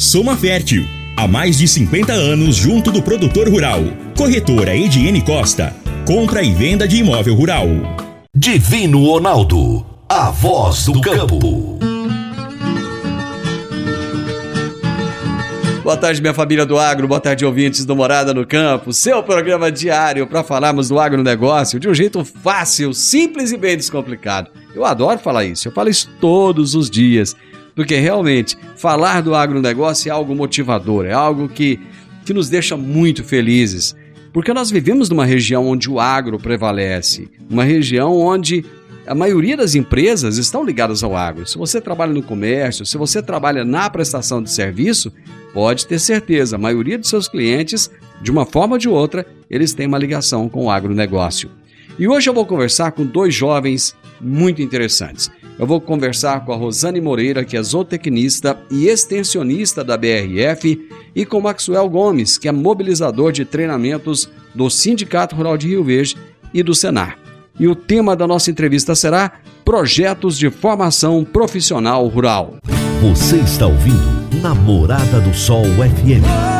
Soma Fértil. Há mais de 50 anos junto do produtor rural. Corretora Ediene Costa. Compra e venda de imóvel rural. Divino Ronaldo. A voz do campo. Boa tarde, minha família do agro, boa tarde, ouvintes do Morada no Campo, seu programa diário para falarmos do agronegócio de um jeito fácil, simples e bem descomplicado. Eu adoro falar isso, eu falo isso todos os dias, porque realmente falar do agronegócio é algo motivador, é algo que, que nos deixa muito felizes, porque nós vivemos numa região onde o agro prevalece, uma região onde a maioria das empresas estão ligadas ao agro. Se você trabalha no comércio, se você trabalha na prestação de serviço, pode ter certeza, a maioria dos seus clientes, de uma forma ou de outra, eles têm uma ligação com o agronegócio. E hoje eu vou conversar com dois jovens muito interessantes. Eu vou conversar com a Rosane Moreira, que é zootecnista e extensionista da BRF, e com Maxwell Gomes, que é mobilizador de treinamentos do Sindicato Rural de Rio Verde e do Senar. E o tema da nossa entrevista será Projetos de Formação Profissional Rural. Você está ouvindo Namorada do Sol FM.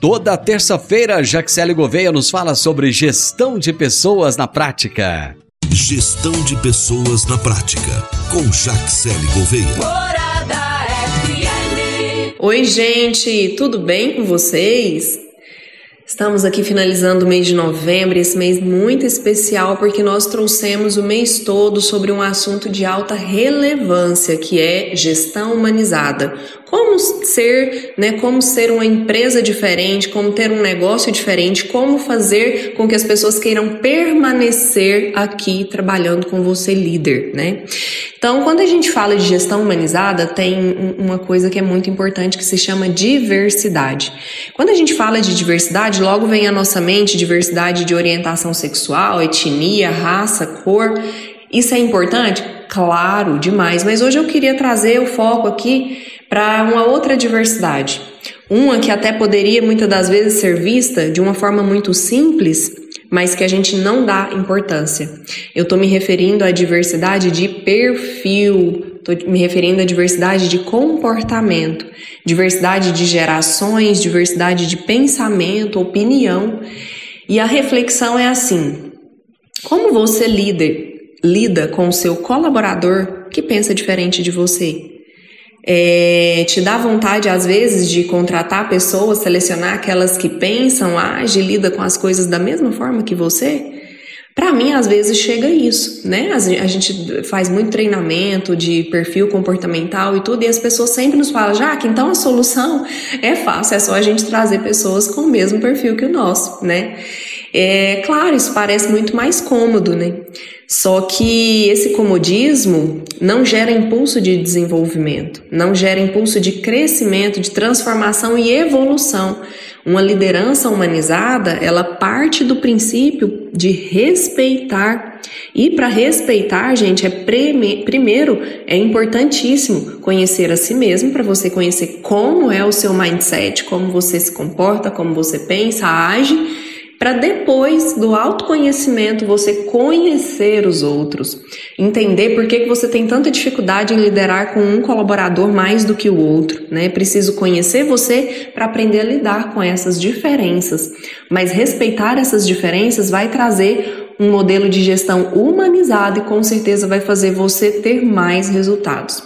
Toda terça-feira, Jaxele Gouveia nos fala sobre gestão de pessoas na prática. Gestão de pessoas na prática, com Jaxele Gouveia. Morada FM. Oi, gente, tudo bem com vocês? Estamos aqui finalizando o mês de novembro, esse mês muito especial porque nós trouxemos o mês todo sobre um assunto de alta relevância, que é gestão humanizada. Como ser, né, como ser uma empresa diferente, como ter um negócio diferente, como fazer com que as pessoas queiram permanecer aqui trabalhando com você líder, né? Então, quando a gente fala de gestão humanizada, tem uma coisa que é muito importante que se chama diversidade. Quando a gente fala de diversidade, logo vem à nossa mente diversidade de orientação sexual, etnia, raça, cor. Isso é importante? Claro, demais. Mas hoje eu queria trazer o foco aqui para uma outra diversidade. Uma que até poderia muitas das vezes ser vista de uma forma muito simples, mas que a gente não dá importância. Eu estou me referindo à diversidade de perfil, estou me referindo à diversidade de comportamento, diversidade de gerações, diversidade de pensamento, opinião. E a reflexão é assim: como você lida, lida com o seu colaborador que pensa diferente de você? É, te dá vontade, às vezes, de contratar pessoas, selecionar aquelas que pensam, agem, lida com as coisas da mesma forma que você? Para mim, às vezes chega isso, né? A gente faz muito treinamento de perfil comportamental e tudo, e as pessoas sempre nos falam, já que então a solução é fácil, é só a gente trazer pessoas com o mesmo perfil que o nosso, né? É claro, isso parece muito mais cômodo, né? Só que esse comodismo não gera impulso de desenvolvimento, não gera impulso de crescimento, de transformação e evolução. Uma liderança humanizada, ela parte do princípio de respeitar E para respeitar, gente, é prime primeiro é importantíssimo conhecer a si mesmo para você conhecer como é o seu mindset, como você se comporta, como você pensa, age para depois do autoconhecimento você conhecer os outros, entender por que, que você tem tanta dificuldade em liderar com um colaborador mais do que o outro, né? Preciso conhecer você para aprender a lidar com essas diferenças, mas respeitar essas diferenças vai trazer um modelo de gestão humanizado e com certeza vai fazer você ter mais resultados.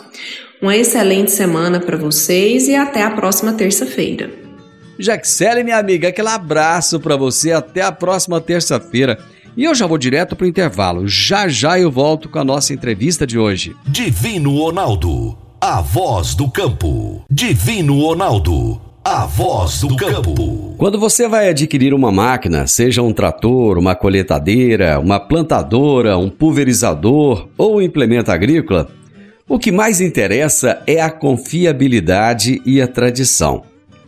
Uma excelente semana para vocês e até a próxima terça-feira. Jaxele, minha amiga, aquele abraço para você. Até a próxima terça-feira. E eu já vou direto pro intervalo. Já já eu volto com a nossa entrevista de hoje. Divino Ronaldo, a voz do campo. Divino Ronaldo, a voz do campo. Quando você vai adquirir uma máquina, seja um trator, uma colheitadeira, uma plantadora, um pulverizador ou um implemento agrícola, o que mais interessa é a confiabilidade e a tradição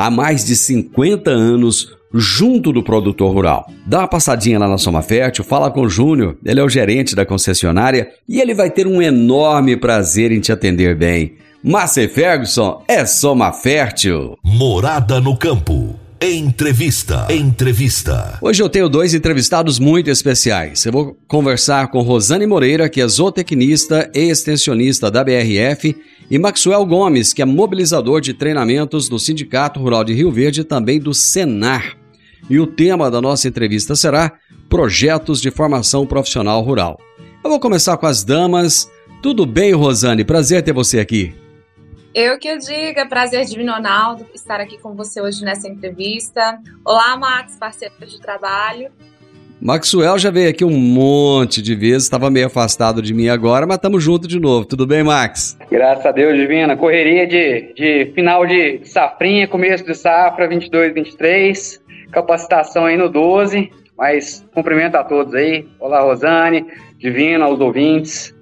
há mais de 50 anos junto do produtor rural. Dá uma passadinha lá na Soma Fértil, fala com o Júnior, ele é o gerente da concessionária e ele vai ter um enorme prazer em te atender bem. Márcia Ferguson é Soma Fértil. Morada no campo. Entrevista. Entrevista. Hoje eu tenho dois entrevistados muito especiais. Eu vou conversar com Rosane Moreira, que é zootecnista e extensionista da BRF, e Maxwell Gomes, que é mobilizador de treinamentos do Sindicato Rural de Rio Verde e também do Senar e o tema da nossa entrevista será Projetos de Formação Profissional Rural. Eu vou começar com as damas. Tudo bem, Rosane? Prazer ter você aqui. Eu que eu diga, prazer Divino Ronaldo estar aqui com você hoje nessa entrevista. Olá, Max, parceiro de trabalho. Maxwell já veio aqui um monte de vezes, estava meio afastado de mim agora, mas estamos juntos de novo. Tudo bem, Max? Graças a Deus, Divina. Correria de, de final de safrinha, começo de safra 22, 23 capacitação aí no 12, mas cumprimento a todos aí. Olá, Rosane, Divino, aos ouvintes.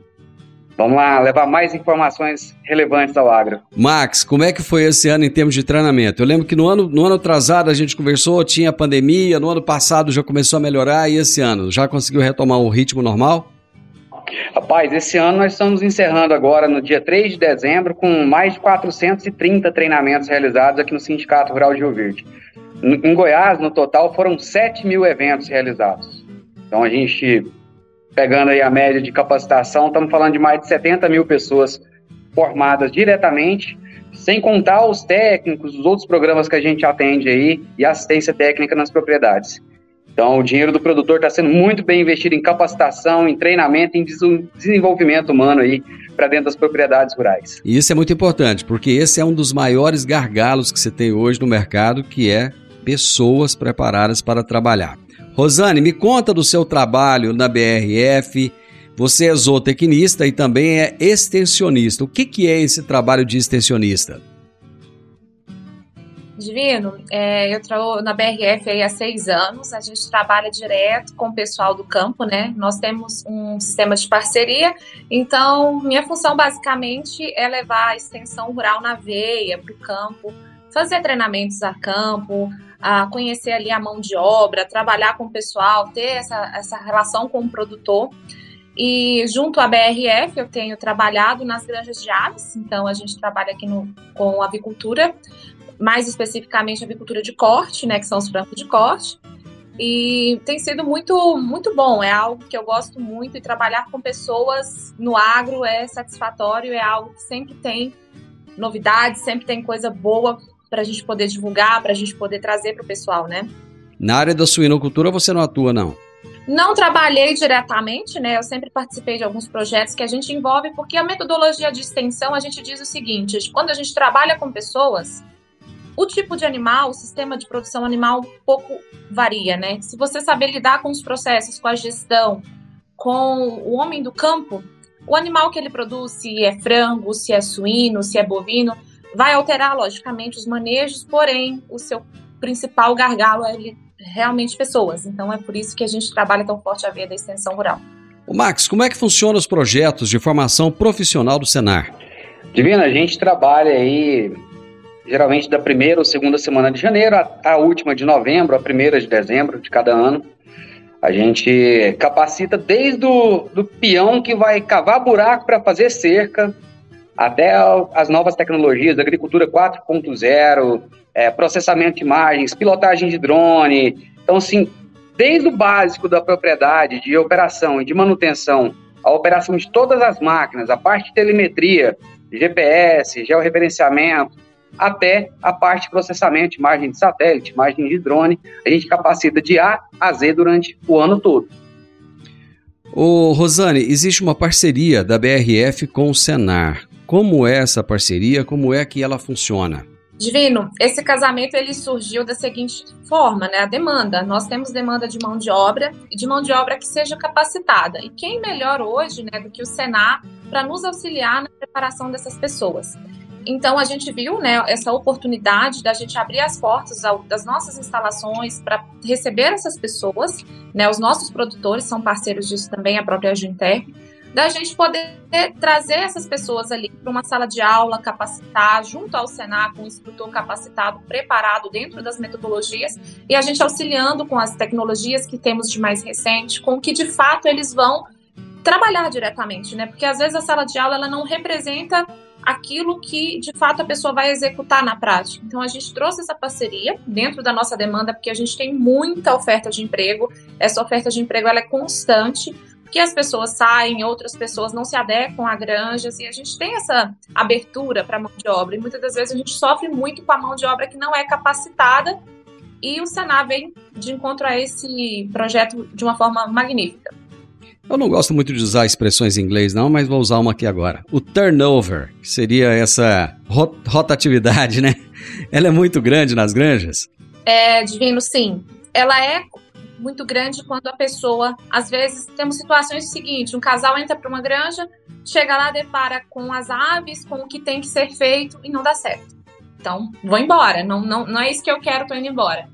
Vamos lá, levar mais informações relevantes ao agro. Max, como é que foi esse ano em termos de treinamento? Eu lembro que no ano, no ano atrasado a gente conversou, tinha pandemia, no ano passado já começou a melhorar e esse ano já conseguiu retomar o ritmo normal? Rapaz, esse ano nós estamos encerrando agora no dia 3 de dezembro com mais de 430 treinamentos realizados aqui no Sindicato Rural de Rio Verde. Em Goiás, no total, foram 7 mil eventos realizados. Então, a gente, pegando aí a média de capacitação, estamos falando de mais de 70 mil pessoas formadas diretamente, sem contar os técnicos, os outros programas que a gente atende aí e assistência técnica nas propriedades. Então, o dinheiro do produtor está sendo muito bem investido em capacitação, em treinamento, em desenvolvimento humano aí para dentro das propriedades rurais. E isso é muito importante, porque esse é um dos maiores gargalos que você tem hoje no mercado, que é pessoas preparadas para trabalhar. Rosane, me conta do seu trabalho na BRF. Você é zootecnista e também é extensionista. O que, que é esse trabalho de extensionista? Divino, é, eu estou na BRF há seis anos, a gente trabalha direto com o pessoal do campo, né? Nós temos um sistema de parceria, então minha função basicamente é levar a extensão rural na veia para o campo, fazer treinamentos a campo, a conhecer ali a mão de obra, trabalhar com o pessoal, ter essa, essa relação com o produtor. E junto à BRF, eu tenho trabalhado nas granjas de aves, então a gente trabalha aqui no, com avicultura, mais especificamente avicultura de corte, né, que são os francos de corte. E tem sido muito, muito bom, é algo que eu gosto muito e trabalhar com pessoas no agro é satisfatório, é algo que sempre tem novidades, sempre tem coisa boa para a gente poder divulgar, para a gente poder trazer para o pessoal, né? Na área da suinocultura você não atua, não? Não trabalhei diretamente, né? Eu sempre participei de alguns projetos que a gente envolve, porque a metodologia de extensão a gente diz o seguinte: quando a gente trabalha com pessoas, o tipo de animal, o sistema de produção animal um pouco varia, né? Se você saber lidar com os processos, com a gestão, com o homem do campo, o animal que ele produz, se é frango, se é suíno, se é bovino, vai alterar, logicamente, os manejos, porém, o seu principal gargalo é ele, realmente pessoas. Então, é por isso que a gente trabalha tão forte a veia da extensão rural. O Max, como é que funcionam os projetos de formação profissional do Senar? Divina, a gente trabalha aí geralmente da primeira ou segunda semana de janeiro a, última de novembro, a primeira de dezembro de cada ano. A gente capacita desde o do peão que vai cavar buraco para fazer cerca, até as novas tecnologias, agricultura 4.0, é, processamento de imagens, pilotagem de drone. Então, assim, desde o básico da propriedade, de operação e de manutenção, a operação de todas as máquinas, a parte de telemetria, GPS, georreferenciamento, até a parte de processamento, imagem de satélite, imagem de drone, a gente capacita de A a Z durante o ano todo. Ô, Rosane, existe uma parceria da BRF com o Senar. Como é essa parceria? Como é que ela funciona? Divino, esse casamento ele surgiu da seguinte forma, né? A demanda. Nós temos demanda de mão de obra e de mão de obra que seja capacitada. E quem melhor hoje, né, do que o Senar para nos auxiliar na preparação dessas pessoas? Então a gente viu, né, essa oportunidade da gente abrir as portas das nossas instalações para receber essas pessoas, né? Os nossos produtores são parceiros disso também, a própria Junter da gente poder trazer essas pessoas ali para uma sala de aula, capacitar junto ao Senar, com um instrutor capacitado, preparado dentro das metodologias, e a gente auxiliando com as tecnologias que temos de mais recente, com que de fato eles vão trabalhar diretamente, né? Porque às vezes a sala de aula ela não representa aquilo que de fato a pessoa vai executar na prática. Então a gente trouxe essa parceria dentro da nossa demanda porque a gente tem muita oferta de emprego. Essa oferta de emprego ela é constante que as pessoas saem, outras pessoas não se adequam a granjas, e a gente tem essa abertura para a mão de obra, e muitas das vezes a gente sofre muito com a mão de obra que não é capacitada, e o Senar vem de encontro a esse projeto de uma forma magnífica. Eu não gosto muito de usar expressões em inglês, não, mas vou usar uma aqui agora. O turnover, que seria essa rotatividade, né? Ela é muito grande nas granjas? É, Divino, sim. Ela é muito grande quando a pessoa, às vezes, temos situações seguintes: um casal entra para uma granja, chega lá, depara com as aves, com o que tem que ser feito e não dá certo. Então, vou embora, não, não, não é isso que eu quero, tô indo embora.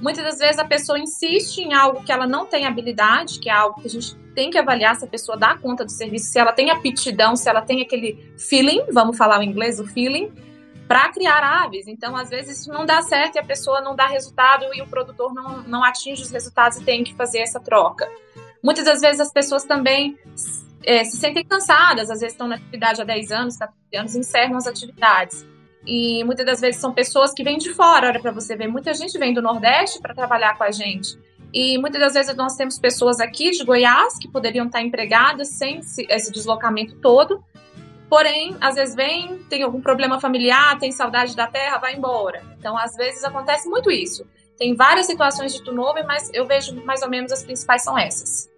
Muitas das vezes a pessoa insiste em algo que ela não tem habilidade, que é algo que a gente tem que avaliar se a pessoa dá conta do serviço, se ela tem aptidão, se ela tem aquele feeling, vamos falar o inglês, o feeling, para criar aves. Então, às vezes, isso não dá certo e a pessoa não dá resultado e o produtor não, não atinge os resultados e tem que fazer essa troca. Muitas das vezes as pessoas também é, se sentem cansadas, às vezes estão na atividade há 10 anos, 14 anos, encerram as atividades. E muitas das vezes são pessoas que vêm de fora, olha para você ver, muita gente vem do Nordeste para trabalhar com a gente. E muitas das vezes nós temos pessoas aqui de Goiás que poderiam estar empregadas sem esse deslocamento todo, Porém, às vezes vem, tem algum problema familiar, tem saudade da terra, vai embora. Então, às vezes acontece muito isso. Tem várias situações de turnover, mas eu vejo mais ou menos as principais são essas.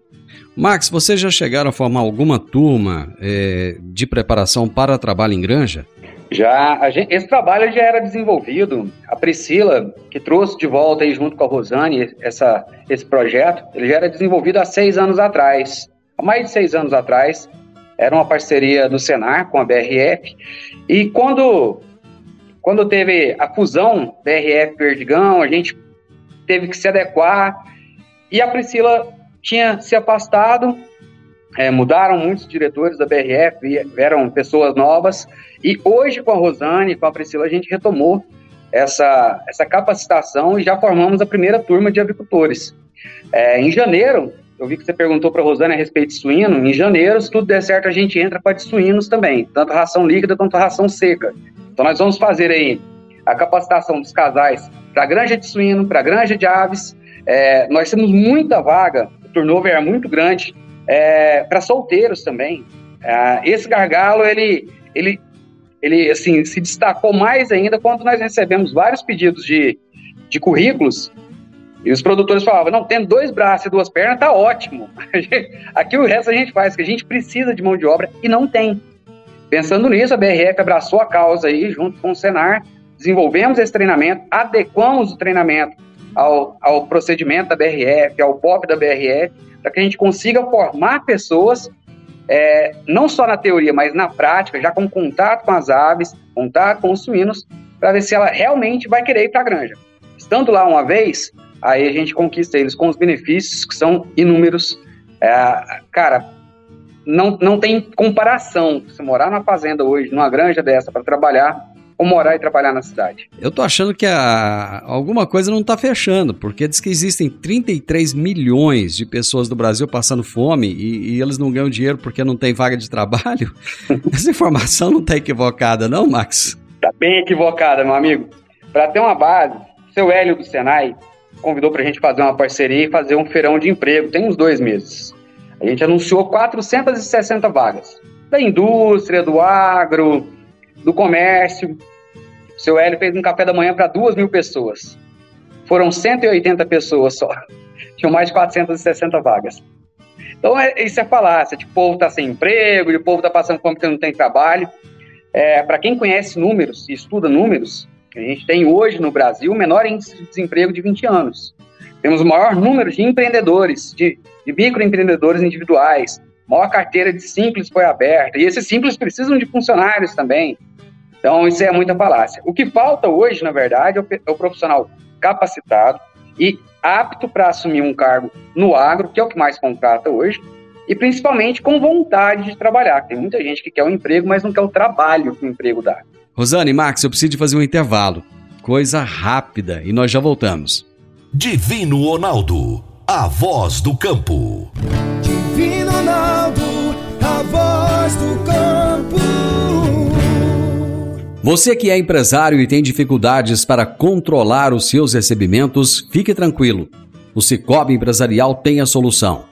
Max, vocês já chegaram a formar alguma turma é, de preparação para trabalho em granja? Já, gente, esse trabalho já era desenvolvido. A Priscila, que trouxe de volta aí junto com a Rosane essa, esse projeto, ele já era desenvolvido há seis anos atrás. Há mais de seis anos atrás, era uma parceria do Senar com a BRF. E quando, quando teve a fusão BRF Perdigão, a gente teve que se adequar. E a Priscila tinha se afastado, é, mudaram muitos diretores da BRF, vieram pessoas novas. E hoje, com a Rosane, com a Priscila, a gente retomou essa, essa capacitação e já formamos a primeira turma de avicultores. É, em janeiro, eu vi que você perguntou para a Rosane a respeito de suíno. Em janeiro, se tudo der certo, a gente entra para de suínos também, tanto ração líquida quanto ração seca. Então, nós vamos fazer aí a capacitação dos casais para granja de suíno, para granja de aves. É, nós temos muita vaga, o turnover é muito grande, é, para solteiros também. É, esse gargalo, ele, ele, ele assim, se destacou mais ainda quando nós recebemos vários pedidos de, de currículos e os produtores falavam, não, tendo dois braços e duas pernas, tá ótimo. Aqui o resto a gente faz, que a gente precisa de mão de obra e não tem. Pensando nisso, a BRF abraçou a causa aí, junto com o Senar, desenvolvemos esse treinamento, adequamos o treinamento ao, ao procedimento da BRF, ao POP da BRF, para que a gente consiga formar pessoas é, não só na teoria, mas na prática, já com contato com as aves, contato com os suínos, para ver se ela realmente vai querer ir para a granja. Estando lá uma vez, aí a gente conquista eles com os benefícios que são inúmeros. É, cara, não, não tem comparação. Se morar numa fazenda hoje, numa granja dessa para trabalhar, ou morar e trabalhar na cidade. Eu tô achando que a, alguma coisa não tá fechando, porque diz que existem 33 milhões de pessoas do Brasil passando fome e, e eles não ganham dinheiro porque não tem vaga de trabalho. Essa informação não tá equivocada, não, Max? Tá bem equivocada, meu amigo. Para ter uma base, seu Hélio do Senai convidou para a gente fazer uma parceria e fazer um feirão de emprego, tem uns dois meses. A gente anunciou 460 vagas. Da indústria, do agro, do comércio. O seu Hélio fez um café da manhã para duas mil pessoas. Foram 180 pessoas só. Tinham mais de 460 vagas. Então, é, isso é falácia, de povo está sem emprego, de povo está passando fome porque não tem trabalho. É, para quem conhece números e estuda números, a gente tem hoje no Brasil o menor índice de desemprego de 20 anos. Temos o maior número de empreendedores, de, de microempreendedores individuais. Maior carteira de simples foi aberta. E esses simples precisam de funcionários também. Então, isso é muita falácia. O que falta hoje, na verdade, é, é o profissional capacitado e apto para assumir um cargo no agro, que é o que mais contrata hoje, e principalmente com vontade de trabalhar. Tem muita gente que quer um emprego, mas não quer o trabalho que o emprego dá. Rosane, Max, eu preciso de fazer um intervalo. Coisa rápida e nós já voltamos. Divino Ronaldo, a voz do campo. Divino Ronaldo, a voz do campo. Você que é empresário e tem dificuldades para controlar os seus recebimentos, fique tranquilo. O Cicobi Empresarial tem a solução.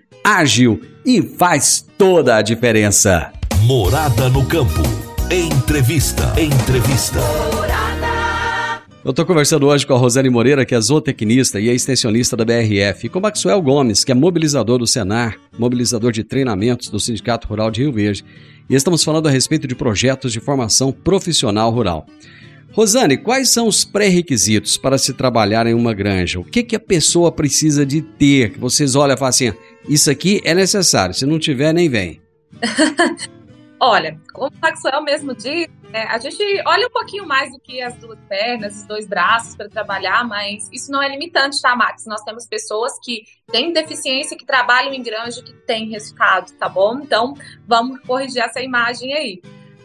ágil e faz toda a diferença. Morada no campo. Entrevista. Entrevista. Eu estou conversando hoje com a Rosane Moreira, que é zootecnista e é extensionista da BRF, e com o Maxwell Gomes, que é mobilizador do Senar, mobilizador de treinamentos do Sindicato Rural de Rio Verde. E estamos falando a respeito de projetos de formação profissional rural. Rosane, quais são os pré-requisitos para se trabalhar em uma granja? O que, que a pessoa precisa de ter? Que vocês olham e falam assim, isso aqui é necessário, se não tiver, nem vem. Olha, como o Maxwell mesmo disse, né, a gente olha um pouquinho mais do que as duas pernas, os dois braços para trabalhar, mas isso não é limitante, tá, Max? Nós temos pessoas que têm deficiência, que trabalham em granja, que têm resultado, tá bom? Então, vamos corrigir essa imagem aí.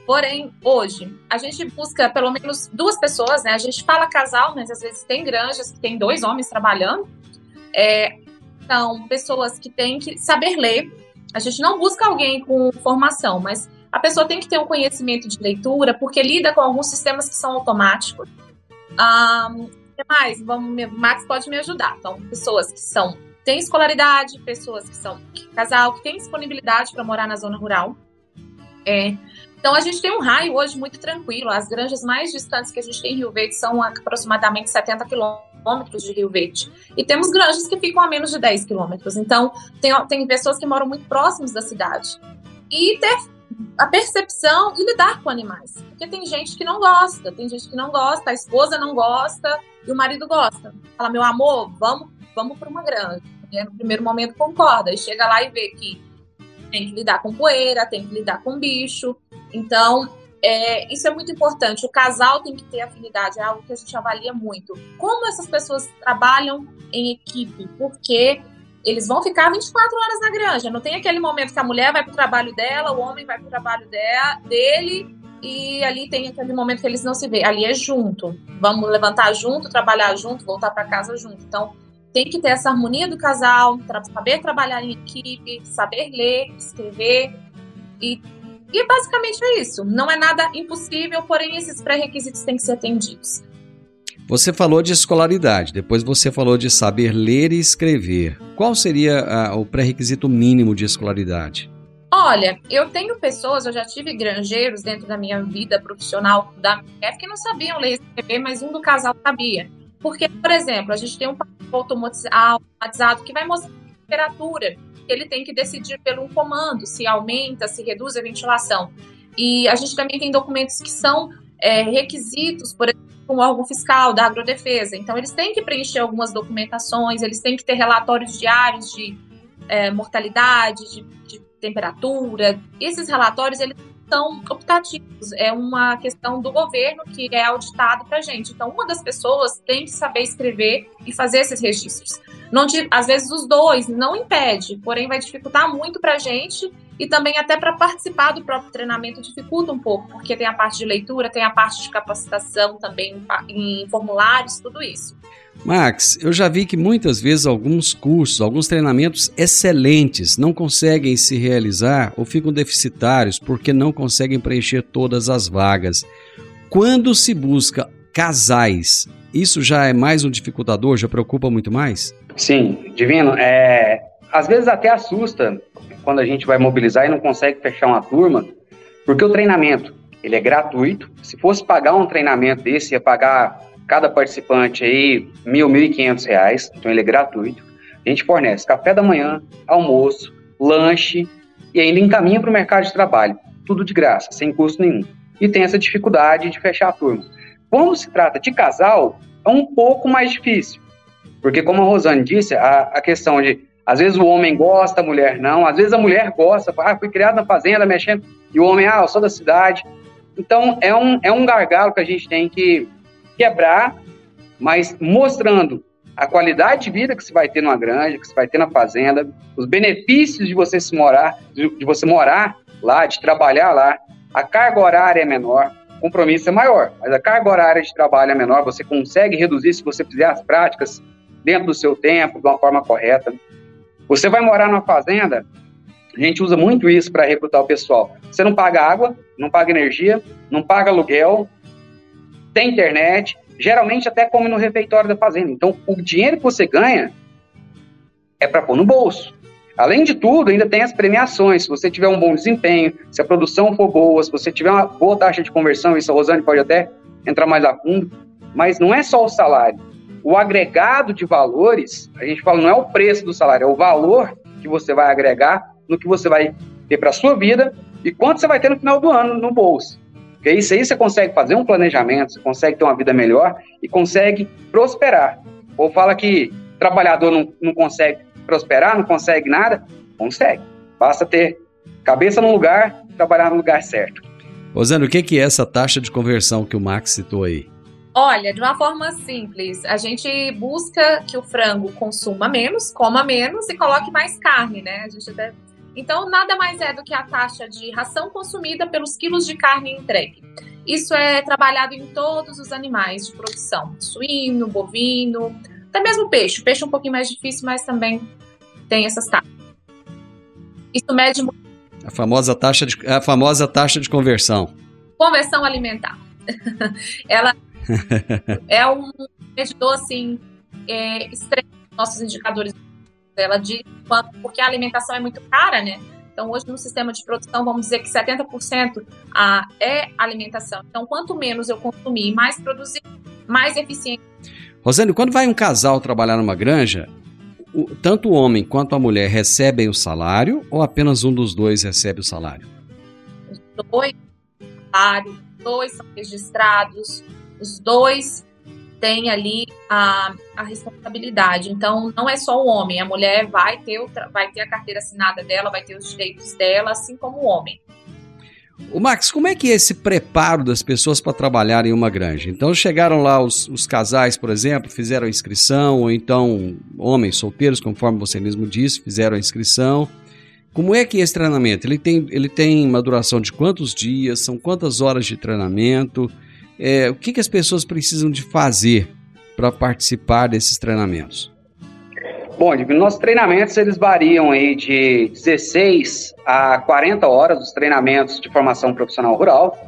Porém, hoje, a gente busca pelo menos duas pessoas, né? A gente fala casal, mas às vezes tem granjas que tem dois homens trabalhando. É, são pessoas que têm que saber ler. A gente não busca alguém com formação, mas a pessoa tem que ter um conhecimento de leitura, porque lida com alguns sistemas que são automáticos. Um, que mais? Vamos, Max pode me ajudar. Então, pessoas que são têm escolaridade, pessoas que são casal, que têm disponibilidade para morar na zona rural. É, então a gente tem um raio hoje muito tranquilo. As granjas mais distantes que a gente tem em Rio Verde são aproximadamente 70 quilômetros de Rio Verde. E temos granjas que ficam a menos de 10 quilômetros. Então tem, tem pessoas que moram muito próximos da cidade. E ter a percepção e lidar com animais. Porque tem gente que não gosta, tem gente que não gosta, a esposa não gosta e o marido gosta. Fala, meu amor, vamos, vamos para uma granja. E no primeiro momento concorda, e chega lá e vê que tem que lidar com poeira, tem que lidar com bicho. Então, é, isso é muito importante. O casal tem que ter afinidade, é algo que a gente avalia muito. Como essas pessoas trabalham em equipe? Porque eles vão ficar 24 horas na granja. Não tem aquele momento que a mulher vai para o trabalho dela, o homem vai para o trabalho dela, dele, e ali tem aquele momento que eles não se vê. Ali é junto. Vamos levantar junto, trabalhar junto, voltar para casa junto. Então, tem que ter essa harmonia do casal, saber trabalhar em equipe, saber ler, escrever. E, e basicamente é isso. Não é nada impossível, porém esses pré-requisitos têm que ser atendidos. Você falou de escolaridade, depois você falou de saber ler e escrever. Qual seria uh, o pré-requisito mínimo de escolaridade? Olha, eu tenho pessoas, eu já tive granjeiros dentro da minha vida profissional da MF que não sabiam ler e escrever, mas um do casal sabia. Porque, por exemplo, a gente tem um automatizado que vai mostrar a temperatura. Ele tem que decidir pelo comando se aumenta, se reduz a ventilação. E a gente também tem documentos que são é, requisitos, por exemplo, um órgão fiscal da agrodefesa. Então, eles têm que preencher algumas documentações, eles têm que ter relatórios diários de é, mortalidade, de, de, temperatura. Esses relatórios, eles são optativos, é uma questão do governo que é auditado para gente. Então, uma das pessoas tem que saber escrever e fazer esses registros. Não, às vezes, os dois não impede, porém vai dificultar muito para gente e também até para participar do próprio treinamento dificulta um pouco, porque tem a parte de leitura, tem a parte de capacitação também em formulários, tudo isso. Max, eu já vi que muitas vezes alguns cursos, alguns treinamentos excelentes não conseguem se realizar ou ficam deficitários porque não conseguem preencher todas as vagas. Quando se busca casais, isso já é mais um dificultador, já preocupa muito mais? Sim, Divino, é, às vezes até assusta quando a gente vai mobilizar e não consegue fechar uma turma, porque o treinamento ele é gratuito. Se fosse pagar um treinamento desse, ia pagar cada participante aí mil, mil e quinhentos reais. Então ele é gratuito. A gente fornece café da manhã, almoço, lanche e ainda encaminha para o mercado de trabalho. Tudo de graça, sem custo nenhum. E tem essa dificuldade de fechar a turma. Quando se trata de casal, é um pouco mais difícil. Porque, como a Rosane disse, a, a questão de às vezes o homem gosta, a mulher não. Às vezes a mulher gosta, ah, fui criado na fazenda, mexendo, e o homem, ah, eu sou da cidade. Então é um, é um gargalo que a gente tem que quebrar, mas mostrando a qualidade de vida que você vai ter numa granja, que você vai ter na fazenda, os benefícios de você se morar, de, você morar lá, de trabalhar lá. A carga horária é menor, o compromisso é maior, mas a carga horária de trabalho é menor, você consegue reduzir se você fizer as práticas dentro do seu tempo, de uma forma correta. Você vai morar numa fazenda, a gente usa muito isso para recrutar o pessoal. Você não paga água, não paga energia, não paga aluguel, tem internet, geralmente até come no refeitório da fazenda. Então, o dinheiro que você ganha é para pôr no bolso. Além de tudo, ainda tem as premiações. Se você tiver um bom desempenho, se a produção for boa, se você tiver uma boa taxa de conversão, isso a Rosane pode até entrar mais a fundo, mas não é só o salário o agregado de valores, a gente fala, não é o preço do salário, é o valor que você vai agregar no que você vai ter para a sua vida e quanto você vai ter no final do ano no bolso. Porque isso aí você consegue fazer um planejamento, você consegue ter uma vida melhor e consegue prosperar. Ou fala que trabalhador não, não consegue prosperar, não consegue nada, consegue. Basta ter cabeça no lugar, trabalhar no lugar certo. Rosana, o que é essa taxa de conversão que o Max citou aí? Olha, de uma forma simples, a gente busca que o frango consuma menos, coma menos e coloque mais carne, né? A gente até... Então, nada mais é do que a taxa de ração consumida pelos quilos de carne entregue. Isso é trabalhado em todos os animais de produção: suíno, bovino, até mesmo peixe. Peixe é um pouquinho mais difícil, mas também tem essas taxas. Isso mede a famosa taxa de, a famosa taxa de conversão. Conversão alimentar. Ela é um medidor, assim, é, extremo nossos indicadores dela de quanto, porque a alimentação é muito cara, né? Então, hoje, no sistema de produção, vamos dizer que 70% a, é alimentação. Então, quanto menos eu consumir, mais produzir, mais eficiente. Rosane, quando vai um casal trabalhar numa granja, o, tanto o homem quanto a mulher recebem o salário ou apenas um dos dois recebe o salário? Os dois, salário, dois são registrados, os dois têm ali a, a responsabilidade. Então, não é só o homem, a mulher vai ter, vai ter a carteira assinada dela, vai ter os direitos dela, assim como o homem. O Max, como é que é esse preparo das pessoas para trabalhar em uma granja? Então chegaram lá os, os, casais, por exemplo, fizeram a inscrição, ou então homens solteiros, conforme você mesmo disse, fizeram a inscrição. Como é que é esse treinamento? Ele tem, ele tem uma duração de quantos dias? São quantas horas de treinamento? É, o que, que as pessoas precisam de fazer para participar desses treinamentos? Bom, nossos treinamentos eles variam aí de 16 a 40 horas, os treinamentos de formação profissional rural.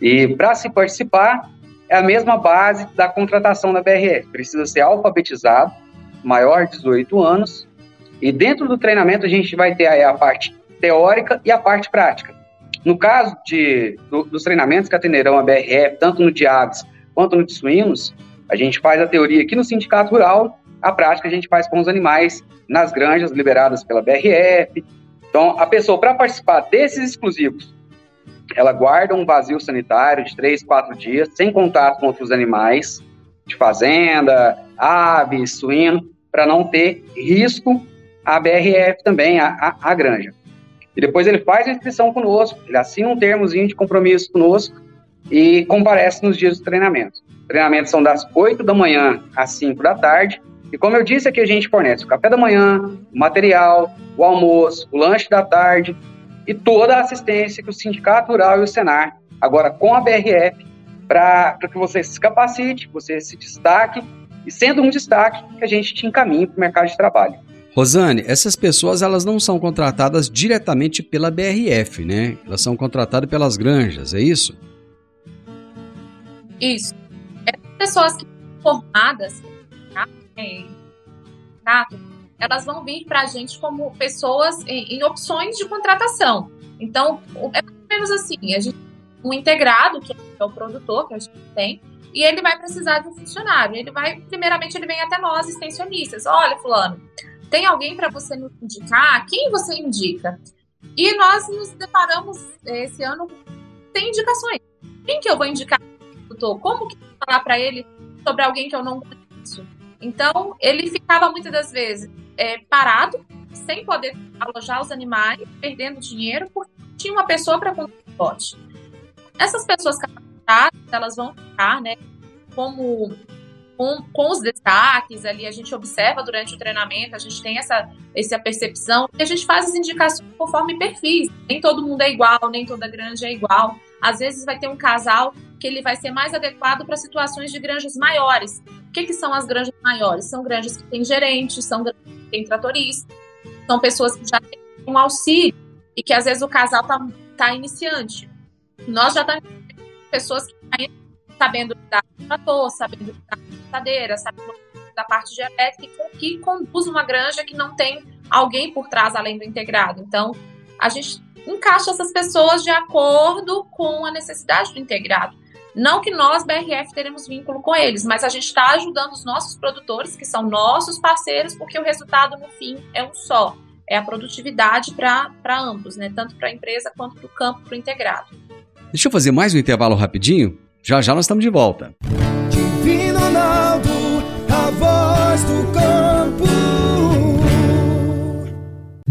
E para se participar, é a mesma base da contratação da BRF. Precisa ser alfabetizado, maior de 18 anos. E dentro do treinamento a gente vai ter a parte teórica e a parte prática. No caso de, do, dos treinamentos que atenderão a BRF, tanto no de aves quanto no de suínos, a gente faz a teoria aqui no Sindicato Rural, a prática a gente faz com os animais nas granjas liberadas pela BRF. Então, a pessoa, para participar desses exclusivos, ela guarda um vazio sanitário de 3, 4 dias, sem contato com outros animais, de fazenda, aves, suíno, para não ter risco à BRF também, a, a, a granja. E depois ele faz a inscrição conosco, ele assina um termozinho de compromisso conosco e comparece nos dias do treinamento. Treinamentos são das 8 da manhã às 5 da tarde. E como eu disse aqui, a gente fornece o café da manhã, o material, o almoço, o lanche da tarde e toda a assistência que o Sindicato Rural e o Senar, agora com a BRF, para que você se capacite, você se destaque e sendo um destaque que a gente te encaminhe para o mercado de trabalho. Rosane, essas pessoas elas não são contratadas diretamente pela BRF, né? Elas são contratadas pelas granjas, é isso? Isso. Essas pessoas que são formadas, tá? elas vão vir para a gente como pessoas em, em, opções de contratação. Então, é mais ou menos assim, a gente um integrado, que é o produtor que a gente tem, e ele vai precisar de um funcionário. Ele vai, primeiramente, ele vem até nós, extensionistas. Olha, fulano, tem alguém para você indicar? Quem você indica? E nós nos deparamos esse ano sem indicações. Quem que eu vou indicar? Como que eu vou falar para ele sobre alguém que eu não conheço? Então, ele ficava muitas das vezes é, parado, sem poder alojar os animais, perdendo dinheiro, porque tinha uma pessoa para contar o lote. Essas pessoas capacitadas, elas vão ficar, né, como com, com, os destaques ali, a gente observa durante o treinamento, a gente tem essa, essa percepção e a gente faz as indicações conforme perfis. Nem todo mundo é igual, nem toda granja é igual. Às vezes vai ter um casal que ele vai ser mais adequado para situações de granjas maiores. O que, que são as granjas maiores? São granjas que têm gerentes, são granjas que têm tratoristas, são pessoas que já têm um auxílio e que às vezes o casal está tá iniciante. Nós já estamos pessoas que sabendo lidar com trator, sabendo lidar com cadeira, sabendo da parte de elétrica que conduz uma granja que não tem alguém por trás além do integrado. Então, a gente encaixa essas pessoas de acordo com a necessidade do integrado. Não que nós, BRF, teremos vínculo com eles, mas a gente está ajudando os nossos produtores, que são nossos parceiros, porque o resultado, no fim, é um só. É a produtividade para ambos, né? tanto para a empresa quanto para o campo, para o integrado. Deixa eu fazer mais um intervalo rapidinho. Já já nós estamos de volta. Divino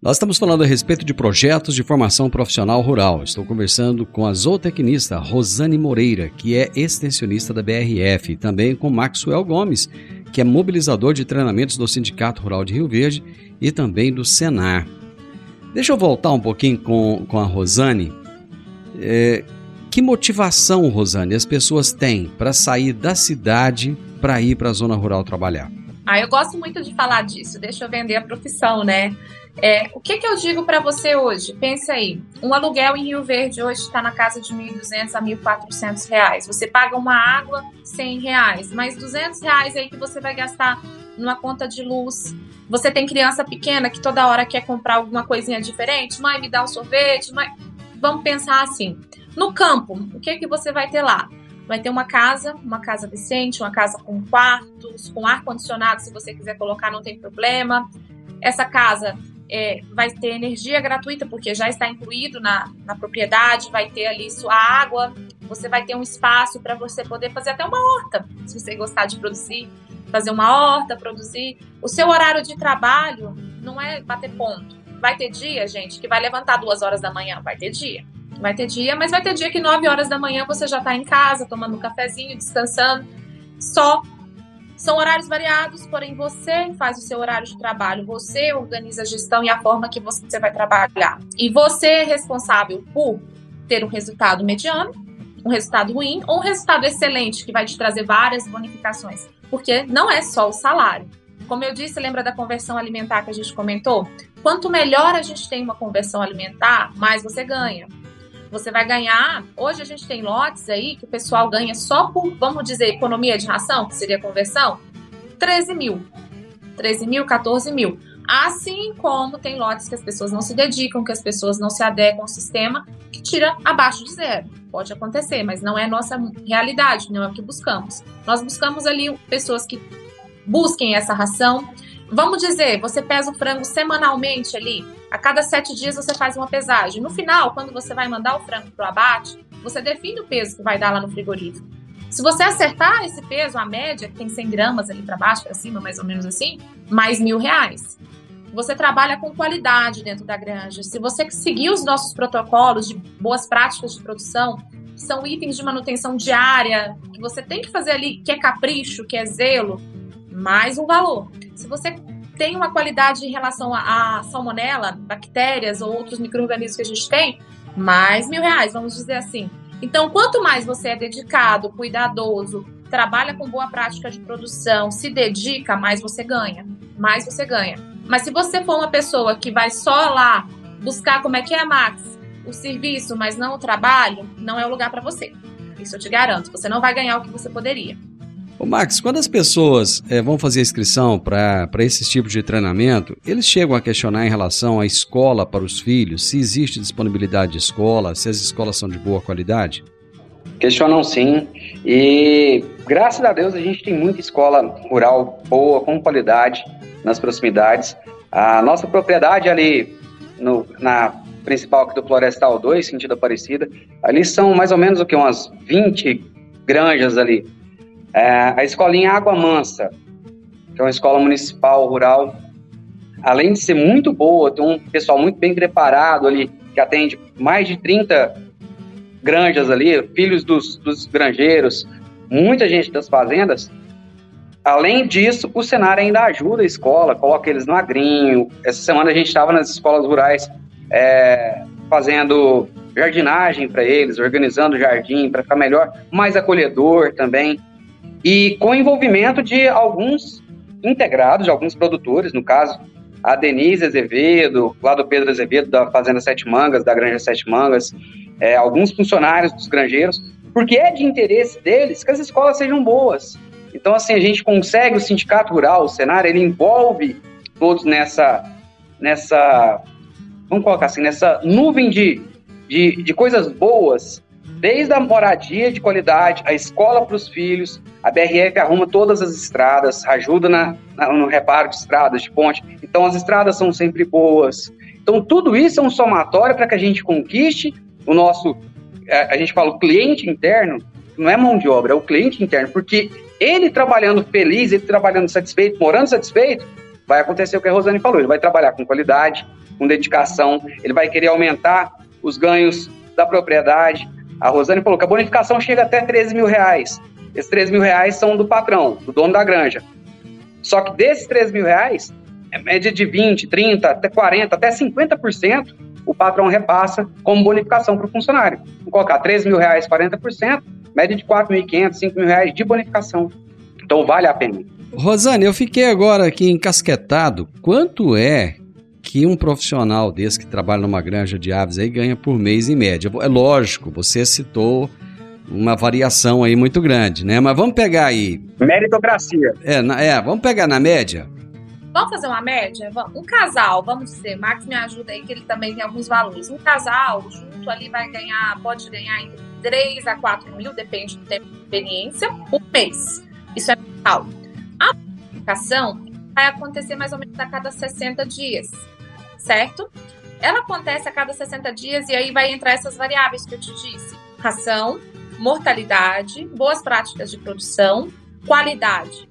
Nós estamos falando a respeito de projetos de formação profissional rural. Estou conversando com a zootecnista Rosane Moreira, que é extensionista da BRF, e também com Maxwell Gomes, que é mobilizador de treinamentos do Sindicato Rural de Rio Verde e também do Senar. Deixa eu voltar um pouquinho com, com a Rosane. É, que motivação, Rosane, as pessoas têm para sair da cidade para ir para a zona rural trabalhar? Ah, eu gosto muito de falar disso. Deixa eu vender a profissão, né? É, o que, que eu digo para você hoje? Pense aí, um aluguel em Rio Verde hoje está na casa de 1.200 a 1.400 reais. Você paga uma água 100 reais, mais 200 reais aí que você vai gastar numa conta de luz. Você tem criança pequena que toda hora quer comprar alguma coisinha diferente. Mãe, me dá um sorvete. Mãe... Vamos pensar assim. No campo, o que, que você vai ter lá? Vai ter uma casa, uma casa decente, uma casa com quartos, com ar-condicionado, se você quiser colocar, não tem problema. Essa casa é, vai ter energia gratuita, porque já está incluído na, na propriedade, vai ter ali sua água, você vai ter um espaço para você poder fazer até uma horta, se você gostar de produzir fazer uma horta, produzir. O seu horário de trabalho não é bater ponto. Vai ter dia, gente, que vai levantar duas horas da manhã, vai ter dia. Vai ter dia, mas vai ter dia que nove horas da manhã você já está em casa, tomando um cafezinho, descansando. Só são horários variados, porém você faz o seu horário de trabalho, você organiza a gestão e a forma que você vai trabalhar. E você é responsável por ter um resultado mediano, um resultado ruim ou um resultado excelente que vai te trazer várias bonificações, porque não é só o salário. Como eu disse, lembra da conversão alimentar que a gente comentou? Quanto melhor a gente tem uma conversão alimentar, mais você ganha. Você vai ganhar. Hoje a gente tem lotes aí que o pessoal ganha só por, vamos dizer, economia de ração, que seria conversão, 13 mil. 13 mil, 14 mil. Assim como tem lotes que as pessoas não se dedicam, que as pessoas não se adequam ao sistema, que tira abaixo de zero. Pode acontecer, mas não é nossa realidade, não é o que buscamos. Nós buscamos ali pessoas que busquem essa ração. Vamos dizer, você pesa o frango semanalmente ali, a cada sete dias você faz uma pesagem. No final, quando você vai mandar o frango para o abate, você define o peso que vai dar lá no frigorífico. Se você acertar esse peso, a média, que tem 100 gramas ali para baixo, para cima, mais ou menos assim, mais mil reais. Você trabalha com qualidade dentro da granja. Se você seguir os nossos protocolos de boas práticas de produção, que são itens de manutenção diária, que você tem que fazer ali, que é capricho, que é zelo, mais um valor. Se você tem uma qualidade em relação a, salmonela, bactérias ou outros micro-organismos que a gente tem, mais mil reais, vamos dizer assim. Então, quanto mais você é dedicado, cuidadoso, trabalha com boa prática de produção, se dedica, mais você ganha. Mais você ganha. Mas se você for uma pessoa que vai só lá buscar como é que é, Max, o serviço, mas não o trabalho, não é o lugar para você. Isso eu te garanto. Você não vai ganhar o que você poderia. Ô Max, quando as pessoas é, vão fazer inscrição para esses tipos de treinamento, eles chegam a questionar em relação à escola para os filhos, se existe disponibilidade de escola, se as escolas são de boa qualidade? Questionam sim, e graças a Deus a gente tem muita escola rural boa, com qualidade, nas proximidades. A nossa propriedade ali no, na principal aqui do Florestal 2, sentido Aparecida, ali são mais ou menos o que, umas 20 granjas ali, é, a escolinha Água Mansa, que é uma escola municipal rural, além de ser muito boa, tem um pessoal muito bem preparado ali, que atende mais de 30 granjas ali, filhos dos, dos granjeiros, muita gente das fazendas. Além disso, o cenário ainda ajuda a escola, coloca eles no agrinho. Essa semana a gente estava nas escolas rurais é, fazendo jardinagem para eles, organizando o jardim para ficar melhor, mais acolhedor também e com envolvimento de alguns integrados, de alguns produtores, no caso, a Denise Azevedo, lá do Pedro Azevedo, da Fazenda Sete Mangas, da Granja Sete Mangas, é, alguns funcionários dos granjeiros, porque é de interesse deles que as escolas sejam boas. Então, assim, a gente consegue, o sindicato rural, o cenário, ele envolve todos nessa, nessa vamos colocar assim, nessa nuvem de, de, de coisas boas Desde a moradia de qualidade, a escola para os filhos, a BRF arruma todas as estradas, ajuda na, na, no reparo de estradas, de ponte. Então, as estradas são sempre boas. Então, tudo isso é um somatório para que a gente conquiste o nosso, a, é, a gente fala, o cliente interno, não é mão de obra, é o cliente interno, porque ele trabalhando feliz, ele trabalhando satisfeito, morando satisfeito, vai acontecer o que a Rosane falou, ele vai trabalhar com qualidade, com dedicação, ele vai querer aumentar os ganhos da propriedade, a Rosane falou que a bonificação chega até 13 mil reais. Esses 13 mil reais são do patrão, do dono da granja. Só que desses 13 mil reais, é média de 20, 30, até 40, até 50%, o patrão repassa como bonificação para o funcionário. Vou colocar 13 mil reais, 40%, média de 4.500, 5 mil reais de bonificação. Então vale a pena. Rosane, eu fiquei agora aqui encasquetado. Quanto é que um profissional desse que trabalha numa granja de aves aí ganha por mês em média. É lógico, você citou uma variação aí muito grande, né? Mas vamos pegar aí. Meritocracia. É, na, é vamos pegar na média. Vamos fazer uma média? Um casal, vamos dizer, Max me ajuda aí que ele também tem alguns valores. Um casal junto ali vai ganhar, pode ganhar entre 3 a 4 mil, depende do tempo de experiência, por mês. Isso é total. A aplicação vai acontecer mais ou menos a cada 60 dias certo? Ela acontece a cada 60 dias e aí vai entrar essas variáveis que eu te disse: ração, mortalidade, boas práticas de produção, qualidade.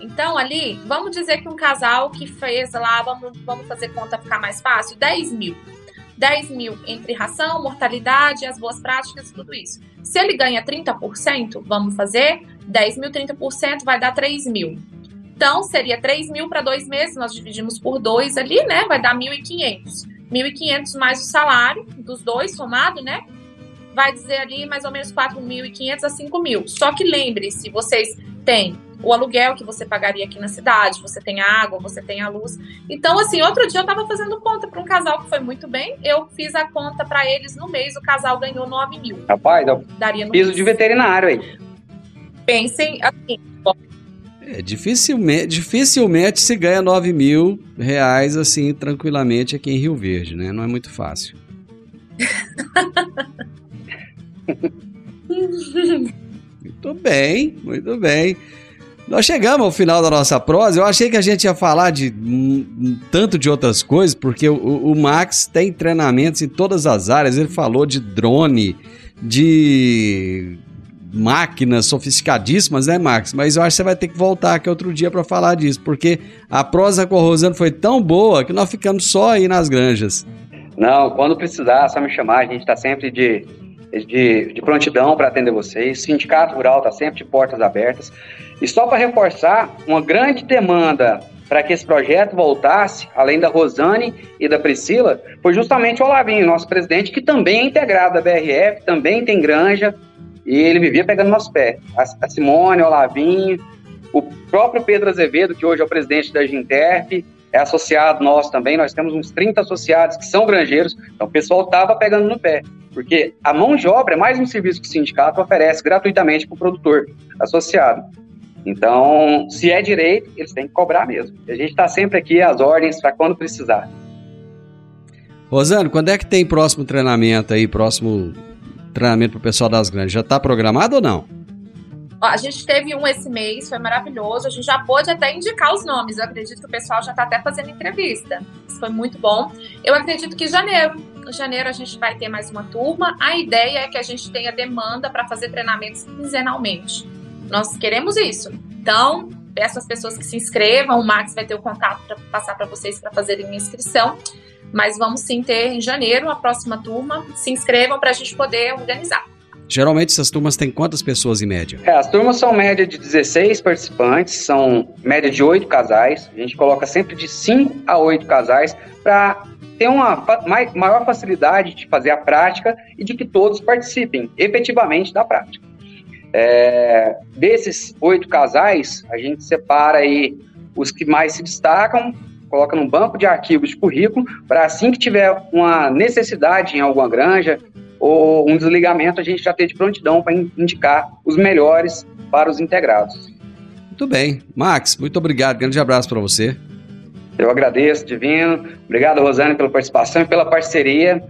Então, ali, vamos dizer que um casal que fez lá, vamos, vamos fazer conta ficar mais fácil, 10 mil. 10 mil entre ração, mortalidade, as boas práticas, tudo isso. Se ele ganha 30%, vamos fazer 10 mil, 30% vai dar 3 mil. Então, seria 3 mil para dois meses, nós dividimos por dois ali, né? Vai dar 1.500. 1.500 mais o salário dos dois somado, né? Vai dizer ali mais ou menos 4.500 a 5.000. Só que lembre-se, vocês têm o aluguel que você pagaria aqui na cidade, você tem a água, você tem a luz. Então, assim, outro dia eu tava fazendo conta para um casal que foi muito bem, eu fiz a conta para eles no mês, o casal ganhou 9 mil. Rapaz, daria no piso mês. de veterinário aí. Pensem assim, é, dificilmente, dificilmente se ganha 9 mil reais assim tranquilamente aqui em Rio Verde, né? Não é muito fácil. muito bem, muito bem. Nós chegamos ao final da nossa prosa. Eu achei que a gente ia falar de um, tanto de outras coisas, porque o, o, Max tem treinamentos em todas as áreas. Ele falou de drone, de máquinas sofisticadíssimas, né, Max? Mas eu acho que você vai ter que voltar aqui outro dia para falar disso, porque a prosa com o Rosano foi tão boa que nós ficamos só aí nas granjas. Não, quando precisar, é só me chamar, a gente está sempre de, de, de prontidão para atender vocês. Sindicato Rural está sempre de portas abertas. E só para reforçar, uma grande demanda para que esse projeto voltasse, além da Rosane e da Priscila, foi justamente o Olavinho, nosso presidente, que também é integrado da BRF, também tem granja, e ele vivia pegando nosso pé. A, Simone, o Lavinho, o próprio Pedro Azevedo, que hoje é o presidente da Ginterp, é associado nosso também. Nós temos uns 30 associados que são granjeiros. Então o pessoal estava pegando no pé. Porque a mão de obra é mais um serviço que o sindicato oferece gratuitamente para o produtor associado. Então, se é direito, eles têm que cobrar mesmo. A gente está sempre aqui às ordens para quando precisar. Rosane, quando é que tem próximo treinamento aí, próximo treinamento para o pessoal das grandes? Já está programado ou não? A gente teve um esse mês, foi maravilhoso. A gente já pôde até indicar os nomes. Eu acredito que o pessoal já está até fazendo entrevista. Isso foi muito bom. Eu acredito que janeiro, em janeiro a gente vai ter mais uma turma. A ideia é que a gente tenha demanda para fazer treinamentos quinzenalmente. Nós queremos isso. Então, peço às pessoas que se inscrevam. O Max vai ter o contato para passar para vocês para fazerem a inscrição mas vamos sim ter em janeiro a próxima turma. Se inscrevam para a gente poder organizar. Geralmente essas turmas têm quantas pessoas em média? É, as turmas são média de 16 participantes, são média de 8 casais. A gente coloca sempre de 5 a 8 casais para ter uma maior facilidade de fazer a prática e de que todos participem efetivamente da prática. É, desses oito casais, a gente separa aí os que mais se destacam coloca num banco de arquivos de currículo, para assim que tiver uma necessidade em alguma granja ou um desligamento, a gente já ter de prontidão para indicar os melhores para os integrados. Muito bem. Max, muito obrigado. Grande abraço para você. Eu agradeço, Divino. Obrigado, Rosane, pela participação e pela parceria.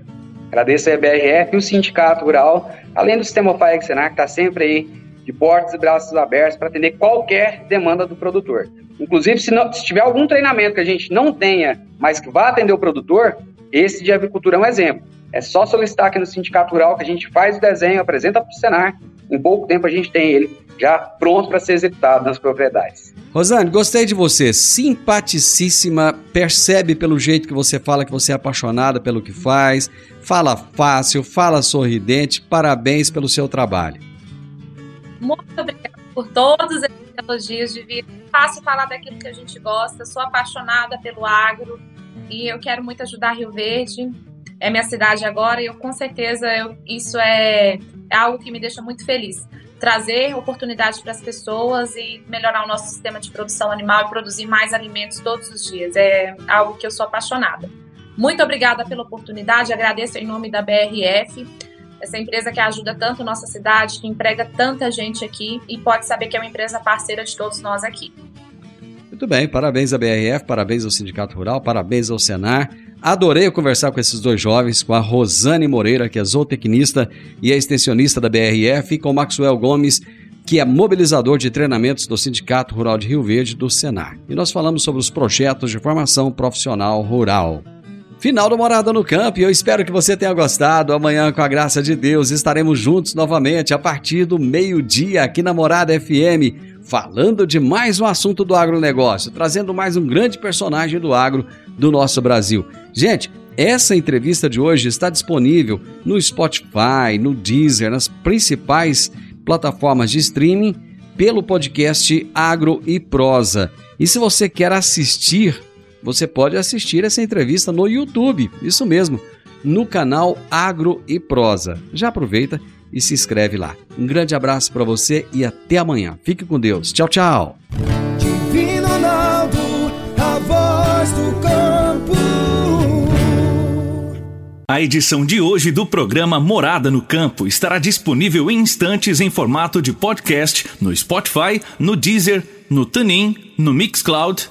Agradeço a EBRF e o Sindicato Rural, além do Sistema OFAEG Senar, que está sempre aí de portas e braços abertos para atender qualquer demanda do produtor. Inclusive, se, não, se tiver algum treinamento que a gente não tenha, mas que vá atender o produtor, esse de avicultura é um exemplo. É só solicitar aqui no Sindicato Rural que a gente faz o desenho, apresenta para o Senar. Em pouco tempo a gente tem ele já pronto para ser executado nas propriedades. Rosane, gostei de você, simpaticíssima, percebe pelo jeito que você fala que você é apaixonada pelo que faz, fala fácil, fala sorridente, parabéns pelo seu trabalho. Muito obrigada por todos esses elogios de vida. Fácil falar daquilo que a gente gosta. Sou apaixonada pelo agro e eu quero muito ajudar Rio Verde. É minha cidade agora e eu com certeza eu, isso é, algo que me deixa muito feliz. Trazer oportunidades para as pessoas e melhorar o nosso sistema de produção animal e produzir mais alimentos todos os dias. É algo que eu sou apaixonada. Muito obrigada pela oportunidade, agradeço em nome da BRF essa empresa que ajuda tanto nossa cidade, que emprega tanta gente aqui e pode saber que é uma empresa parceira de todos nós aqui. Muito bem, parabéns à BRF, parabéns ao Sindicato Rural, parabéns ao Senar. Adorei conversar com esses dois jovens, com a Rosane Moreira, que é zootecnista e é extensionista da BRF, e com o Maxwell Gomes, que é mobilizador de treinamentos do Sindicato Rural de Rio Verde do Senar. E nós falamos sobre os projetos de formação profissional rural. Final do Morada no Campo e eu espero que você tenha gostado. Amanhã, com a graça de Deus, estaremos juntos novamente a partir do meio-dia aqui na Morada FM, falando de mais um assunto do agronegócio, trazendo mais um grande personagem do agro do nosso Brasil. Gente, essa entrevista de hoje está disponível no Spotify, no Deezer, nas principais plataformas de streaming pelo podcast Agro e Prosa. E se você quer assistir, você pode assistir essa entrevista no YouTube, isso mesmo, no canal Agro e Prosa. Já aproveita e se inscreve lá. Um grande abraço para você e até amanhã. Fique com Deus. Tchau, tchau. Divino Ronaldo, a voz do campo. A edição de hoje do programa Morada no Campo estará disponível em instantes em formato de podcast no Spotify, no Deezer, no TuneIn, no Mixcloud,